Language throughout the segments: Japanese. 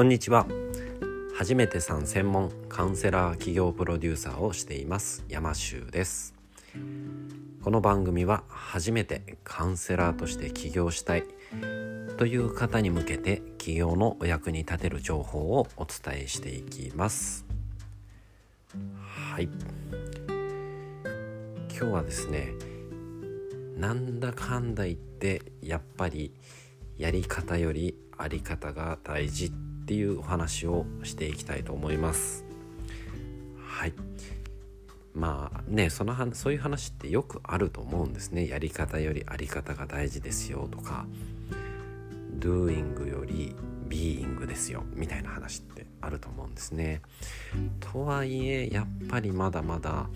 こんにちは。初めてさん専門カウンセラー企業プロデューサーをしています山修です。この番組は初めてカウンセラーとして起業したいという方に向けて起業のお役に立てる情報をお伝えしていきます。はい。今日はですねなんだかんだ言ってやっぱりやり方よりあり方が大事っていうお話をしていきたいと思います。はい。まあねそのそういう話ってよくあると思うんですね。やり方よりあり方が大事ですよとか doing より being ですよみたいな話ってあると思うんですね。とはいえやっぱりまだまだ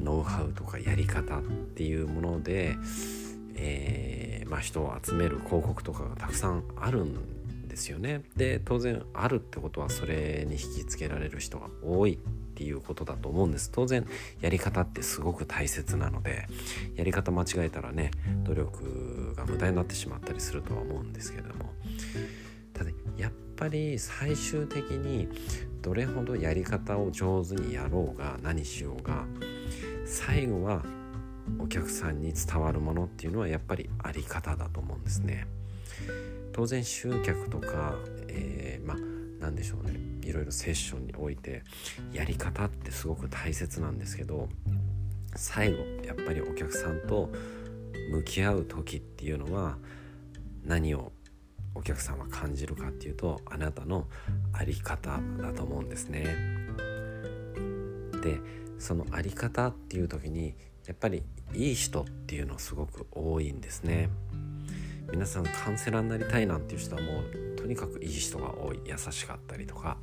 ノウハウとかやり方っていうもので、えー、まあ、人を集める広告とかがたくさんあるんですよね。で当然あるってことはそれに引きつけられる人が多いっていうことだと思うんです当然やり方ってすごく大切なのでやり方間違えたらね努力が無駄になってしまったりするとは思うんですけどもただやっぱり最終的にどれほどやり方を上手にやろうが何しようが最後はお客さんに伝わるものっていうのはやっぱりあり方だと思うんですね。当然集客とか、えー、まあ何でしょうねいろいろセッションにおいてやり方ってすごく大切なんですけど最後やっぱりお客さんと向き合う時っていうのは何をお客さんは感じるかっていうとあなたの在り方だと思うんですね。でその在り方っていう時にやっぱりいい人っていうのすごく多いんですね皆さんカウンセラーになりたいなんていう人はもうとにかくいい人が多い。優しかったりとか。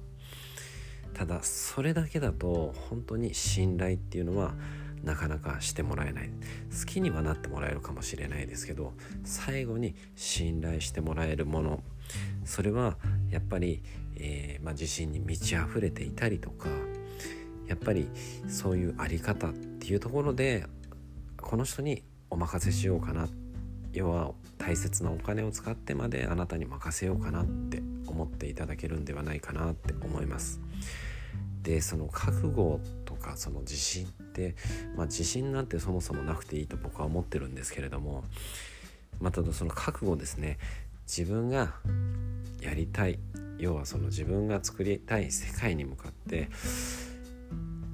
ただそれだけだと本当に信頼っていうのはなかなかしてもらえない。好きにはなってもらえるかもしれないですけど最後に信頼してもらえるもの。それはやっぱり、えー、まあ、自信に満ち溢れていたりとかやっぱりそういうあり方っていうところでこの人にお任せしようかなって要は大切なお金を使ってまであなたに任せようかなって思っていただけるんではないかなって思います。でその覚悟とかその自信って、まあ、自信なんてそもそもなくていいと僕は思ってるんですけれどもまたその覚悟ですね自分がやりたい要はその自分が作りたい世界に向かって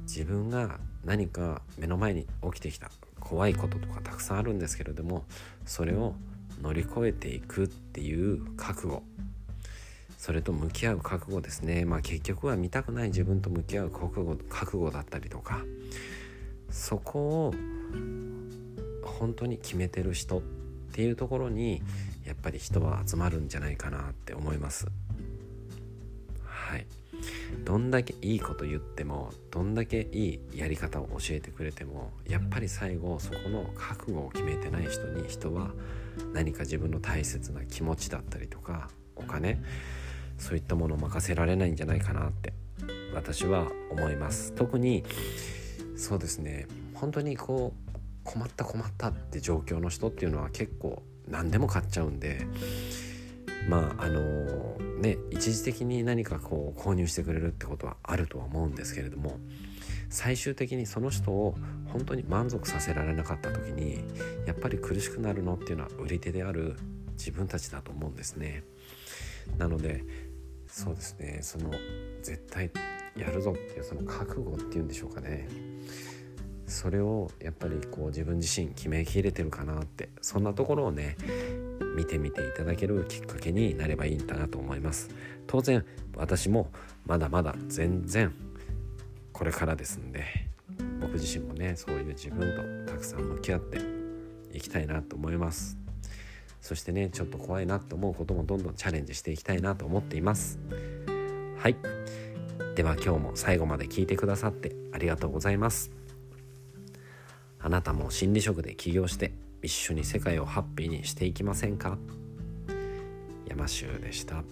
自分が何か目の前に起きてきた怖いこととかたくさんあるんですけれどもそれを乗り越えていくっていう覚悟。それと向き合う覚悟ですね。まあ結局は見たくない自分と向き合う覚悟覚悟だったりとかそこを本当に決めてる人っていうところにやっぱり人は集まるんじゃないかなって思います。はい。どんだけいいこと言ってもどんだけいいやり方を教えてくれてもやっぱり最後そこの覚悟を決めてない人に人は何か自分の大切な気持ちだったりとかお金そういったものを任せられないんじゃないかなって私は思います。特にそうですね本当にこう困った困ったって状況の人っていうのは結構何でも買っちゃうんでまああのね一時的に何かこう購入してくれるってことはあるとは思うんですけれども最終的にその人を本当に満足させられなかった時にやっぱり苦しくなるのっていうのは売り手である自分たちだと思うんですね。なのでそうですねその絶対やるぞっていうその覚悟っていうんでしょうかねそれをやっぱりこう自分自身決めきれてるかなってそんなところをね見てみていただけるきっかけになればいいんだなと思います。当然私もまだまだ全然これからですんで僕自身もねそういう自分とたくさん向き合っていきたいなと思います。そしてねちょっと怖いなと思うこともどんどんチャレンジしていきたいなと思っています。はい。では今日も最後まで聞いてくださってありがとうございます。あなたも心理職で起業して一緒に世界をハッピーにしていきませんか？山州でした。